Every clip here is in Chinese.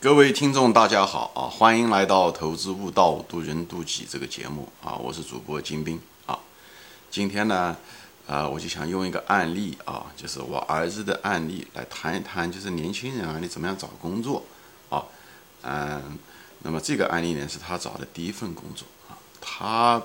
各位听众，大家好啊！欢迎来到《投资悟道，渡人渡己》这个节目啊！我是主播金兵啊。今天呢，呃，我就想用一个案例啊，就是我儿子的案例来谈一谈，就是年轻人啊，你怎么样找工作啊？嗯，那么这个案例呢，是他找的第一份工作啊。他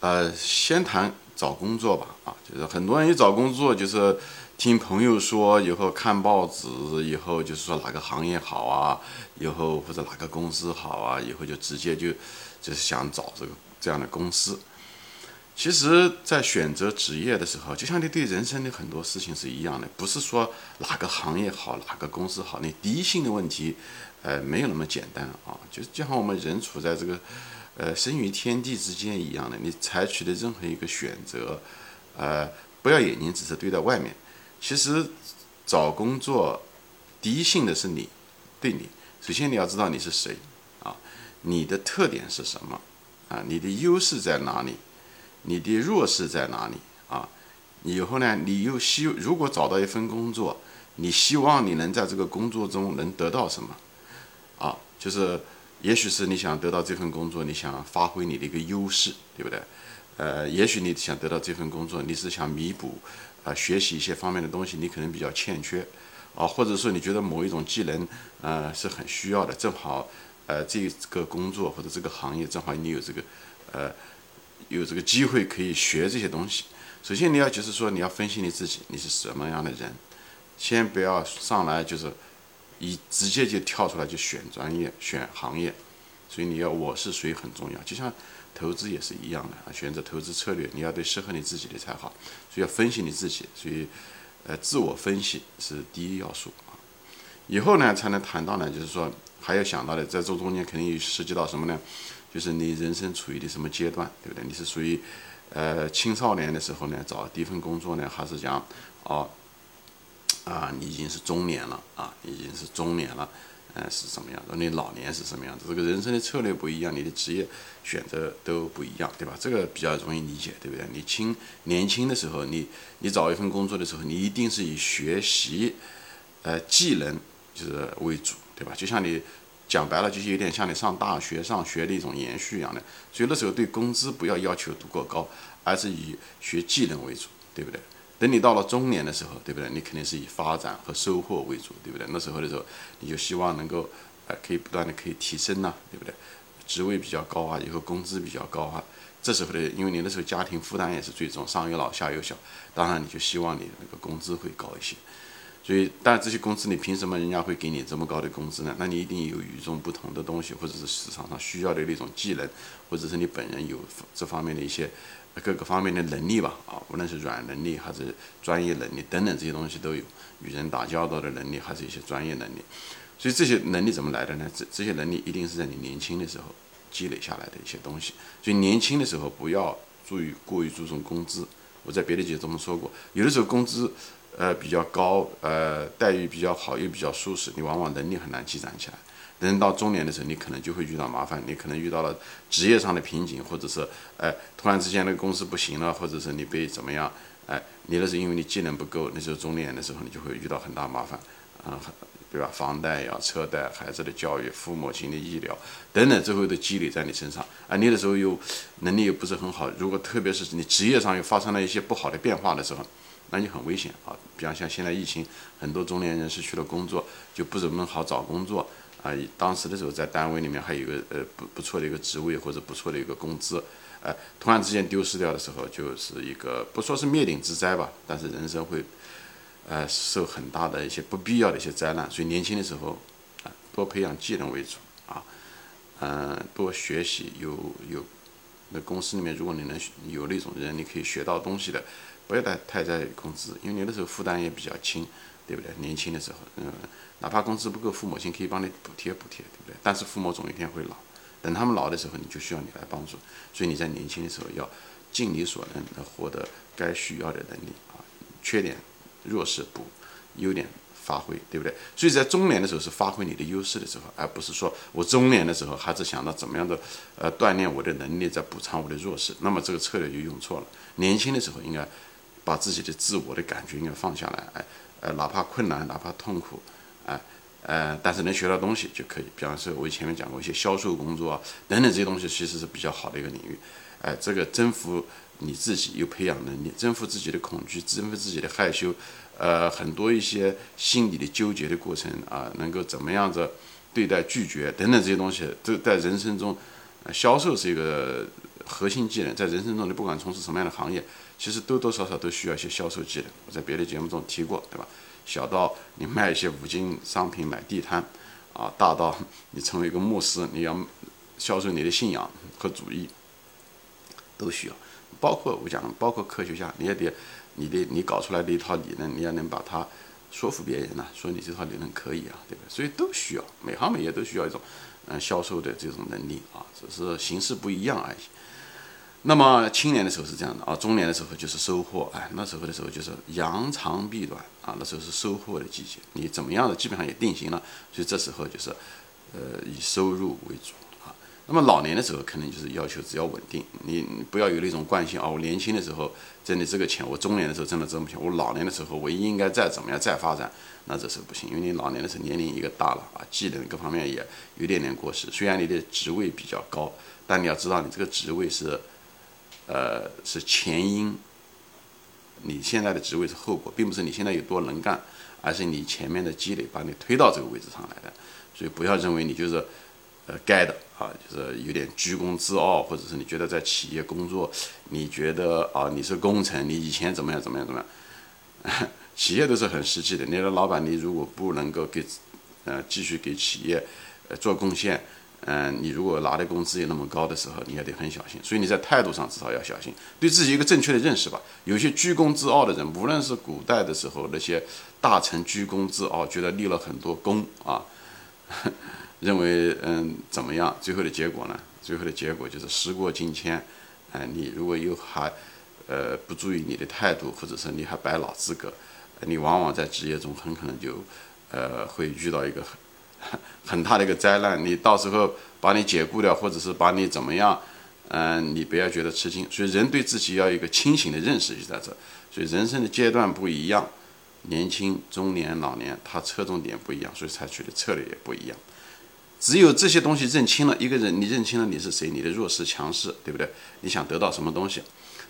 呃，先谈找工作吧啊，就是很多人一找工作就是。听朋友说，以后看报纸，以后就是说哪个行业好啊，以后或者哪个公司好啊，以后就直接就就是想找这个这样的公司。其实，在选择职业的时候，就像你对人生的很多事情是一样的，不是说哪个行业好，哪个公司好，你第一性的问题，呃，没有那么简单啊。就就像我们人处在这个呃生于天地之间一样的，你采取的任何一个选择，呃，不要眼睛只是对待外面。其实找工作，第一性的是你，对你。首先你要知道你是谁啊，你的特点是什么啊？你的优势在哪里？你的弱势在哪里啊？以后呢，你又希如果找到一份工作，你希望你能在这个工作中能得到什么啊？就是也许是你想得到这份工作，你想发挥你的一个优势，对不对？呃，也许你想得到这份工作，你是想弥补。啊，学习一些方面的东西，你可能比较欠缺，啊，或者说你觉得某一种技能，呃，是很需要的，正好，呃，这个工作或者这个行业正好你有这个，呃，有这个机会可以学这些东西。首先你要就是说你要分析你自己，你是什么样的人，先不要上来就是一直接就跳出来就选专业、选行业，所以你要我是谁很重要，就像。投资也是一样的啊，选择投资策略，你要对适合你自己的才好，所以要分析你自己，所以，呃，自我分析是第一要素啊。以后呢，才能谈到呢，就是说还要想到的，在这中间肯定有涉及到什么呢？就是你人生处于的什么阶段，对不对？你是属于，呃，青少年的时候呢，找第一份工作呢，还是讲，哦，啊，你已经是中年了啊，已经是中年了。嗯，是什么样的？你老年是什么样子？这个人生的策略不一样，你的职业选择都不一样，对吧？这个比较容易理解，对不对？你轻年轻的时候，你你找一份工作的时候，你一定是以学习，呃，技能就是为主，对吧？就像你讲白了，就是有点像你上大学上学的一种延续一样的。所以那时候对工资不要要求过高，而是以学技能为主，对不对？等你到了中年的时候，对不对？你肯定是以发展和收获为主，对不对？那时候的时候，你就希望能够，呃，可以不断的可以提升呐，对不对？职位比较高啊，以后工资比较高啊。这时候的，因为你那时候家庭负担也是最重，上有老下有小，当然你就希望你那个工资会高一些。所以，但这些工资你凭什么人家会给你这么高的工资呢？那你一定有与众不同的东西，或者是市场上需要的那种技能，或者是你本人有这方面的一些。各个方面的能力吧，啊，无论是软能力还是专业能力等等这些东西都有，与人打交道的能力，还是一些专业能力。所以这些能力怎么来的呢？这这些能力一定是在你年轻的时候积累下来的一些东西。所以年轻的时候不要注意过于注重工资。我在别的节中说过，有的时候工资呃比较高，呃待遇比较好又比较舒适，你往往能力很难积攒起来。人到中年的时候，你可能就会遇到麻烦，你可能遇到了职业上的瓶颈，或者是哎，突然之间那个公司不行了，或者是你被怎么样，哎，你那是因为你技能不够，那时候中年的时候你就会遇到很大麻烦，啊，对吧？房贷呀、车贷、孩子的教育、父母亲的医疗等等，最后都积累在你身上，啊，你的时候又能力又不是很好，如果特别是你职业上又发生了一些不好的变化的时候，那就很危险啊。比方像现在疫情，很多中年人失去了工作，就不怎么好找工作。啊，当时的时候在单位里面还有一个呃不不错的一个职位或者不错的一个工资，呃，突然之间丢失掉的时候，就是一个不说是灭顶之灾吧，但是人生会，呃，受很大的一些不必要的一些灾难。所以年轻的时候，啊，多培养技能为主啊，嗯，多学习，有有，那公司里面如果你能有那种人，你可以学到东西的，不要太太在意工资，因为有的时候负担也比较轻。对不对？年轻的时候，嗯，哪怕工资不够，父母亲可以帮你补贴补贴，对不对？但是父母总有一天会老，等他们老的时候，你就需要你来帮助。所以你在年轻的时候要尽你所能的获得该需要的能力啊，缺点弱势补，优点发挥，对不对？所以在中年的时候是发挥你的优势的时候，而不是说我中年的时候还是想到怎么样的呃锻炼我的能力，在补偿我的弱势，那么这个策略就用错了。年轻的时候应该把自己的自我的感觉应该放下来，哎。呃，哪怕困难，哪怕痛苦，哎，呃，但是能学到东西就可以。比方说，我前面讲过一些销售工作啊等等这些东西，其实是比较好的一个领域。哎，这个征服你自己，又培养能力，征服自己的恐惧，征服自己的害羞，呃，很多一些心理的纠结的过程啊，能够怎么样子对待拒绝等等这些东西，都在人生中，呃销售是一个核心技能，在人生中你不管从事什么样的行业，其实多多少少都需要一些销售技能。我在别的节目中提过，对吧？小到你卖一些五金商品、买地摊，啊，大到你成为一个牧师，你要销售你的信仰和主义，都需要。包括我讲，包括科学家，你也得，你的你搞出来的一套理论，你也能把它说服别人呐，说你这套理论可以啊，对不对？所以都需要，每行每业都需要一种嗯销售的这种能力啊，只是形式不一样而已。那么青年的时候是这样的啊，中年的时候就是收获，哎，那时候的时候就是扬长避短啊，那时候是收获的季节，你怎么样的基本上也定型了，所以这时候就是，呃，以收入为主啊。那么老年的时候肯定就是要求只要稳定，你不要有那种惯性啊，我年轻的时候挣的这个钱，我中年的时候挣的这么钱，我老年的时候我应该再怎么样再发展，那这时候不行，因为你老年的时候年龄一个大了啊，技能各方面也有点点过时，虽然你的职位比较高，但你要知道你这个职位是。呃，是前因，你现在的职位是后果，并不是你现在有多能干，而是你前面的积累把你推到这个位置上来的。所以不要认为你就是，呃，该的啊，就是有点居功自傲，或者是你觉得在企业工作，你觉得啊你是功臣，你以前怎么样怎么样怎么样，企业都是很实际的。你的老板，你如果不能够给，呃，继续给企业，呃，做贡献。嗯，你如果拿的工资也那么高的时候，你也得很小心。所以你在态度上至少要小心，对自己一个正确的认识吧。有些居功自傲的人，无论是古代的时候那些大臣居功自傲，觉得立了很多功啊，认为嗯怎么样？最后的结果呢？最后的结果就是时过境迁。哎，你如果有还呃不注意你的态度，或者是你还摆老资格，你往往在职业中很可能就呃会遇到一个。很大的一个灾难，你到时候把你解雇掉，或者是把你怎么样？嗯，你不要觉得吃惊。所以人对自己要有一个清醒的认识就在这。所以人生的阶段不一样，年轻、中年、老年，他侧重点不一样，所以采取的策略也不一样。只有这些东西认清了，一个人你认清了你是谁，你的弱势、强势，对不对？你想得到什么东西？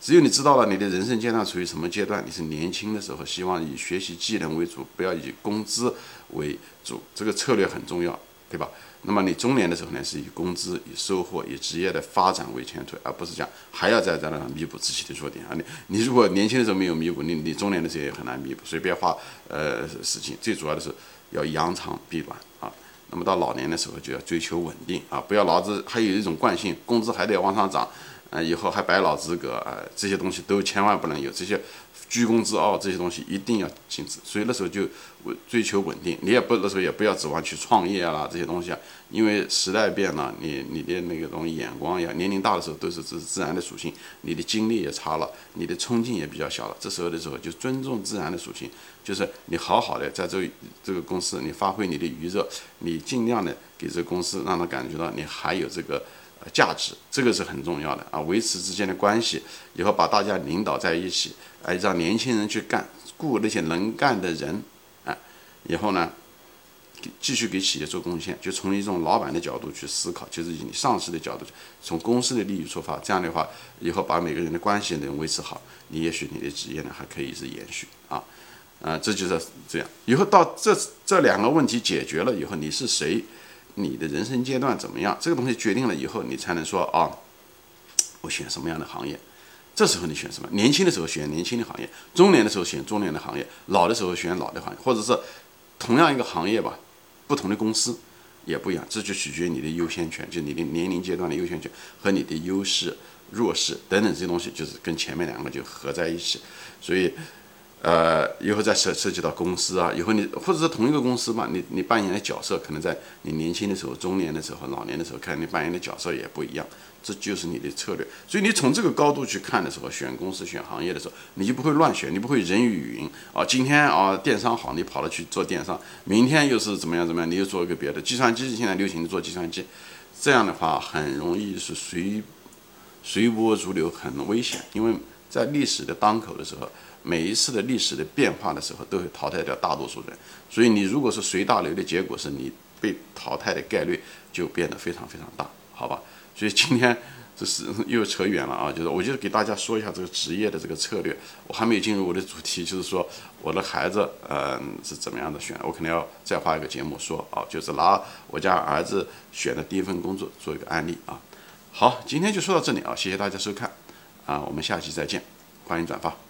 只有你知道了你的人生阶段处于什么阶段，你是年轻的时候，希望以学习技能为主，不要以工资为主，这个策略很重要，对吧？那么你中年的时候呢，是以工资、以收获、以职业的发展为前途，而不是讲还要在在那弥补自己的弱点啊！你你如果年轻的时候没有弥补，你你中年的时候也很难弥补，所以别花呃事情。最主要的是要扬长避短啊。那么到老年的时候就要追求稳定啊，不要老子还有一种惯性，工资还得往上涨。啊，以后还白老资格啊，这些东西都千万不能有，这些居功自傲这些东西一定要禁止。所以那时候就追求稳定，你也不那时候也不要指望去创业啦这些东西啊，因为时代变了，你你的那个东西眼光呀，年龄大的时候都是自自然的属性，你的精力也差了，你的冲劲也比较小了。这时候的时候就尊重自然的属性，就是你好好的在这这个公司，你发挥你的余热，你尽量的给这个公司让他感觉到你还有这个。价值这个是很重要的啊，维持之间的关系，以后把大家领导在一起，哎，让年轻人去干，雇那些能干的人，哎，以后呢，继续给企业做贡献，就从一种老板的角度去思考，就是以你上司的角度，从公司的利益出发，这样的话，以后把每个人的关系能维持好，你也许你的职业呢还可以是延续啊，啊，这就是这样，以后到这这两个问题解决了以后，你是谁？你的人生阶段怎么样？这个东西决定了以后，你才能说啊，我选什么样的行业。这时候你选什么？年轻的时候选年轻的行业，中年的时候选中年的行业，老的时候选老的行业，或者是同样一个行业吧，不同的公司也不一样。这就取决于你的优先权，就你的年龄阶段的优先权和你的优势、弱势等等这些东西，就是跟前面两个就合在一起。所以。呃，以后再涉涉及到公司啊，以后你或者是同一个公司嘛，你你扮演的角色可能在你年轻的时候、中年的时候、老年的时候，看你扮演的角色也不一样，这就是你的策略。所以你从这个高度去看的时候，选公司、选行业的时候，你就不会乱选，你不会人云亦云啊。今天啊，电商好，你跑了去做电商；明天又是怎么样怎么样，你又做一个别的。计算机现在流行做计算机，这样的话很容易是随随波逐流，很危险。因为在历史的当口的时候。每一次的历史的变化的时候，都会淘汰掉大多数人。所以你如果是随大流的结果，是你被淘汰的概率就变得非常非常大，好吧？所以今天这是又扯远了啊，就是我就是给大家说一下这个职业的这个策略。我还没有进入我的主题，就是说我的孩子，嗯，是怎么样的选？我可能要再花一个节目说啊，就是拿我家儿子选的第一份工作做一个案例啊。好，今天就说到这里啊，谢谢大家收看啊，我们下期再见，欢迎转发。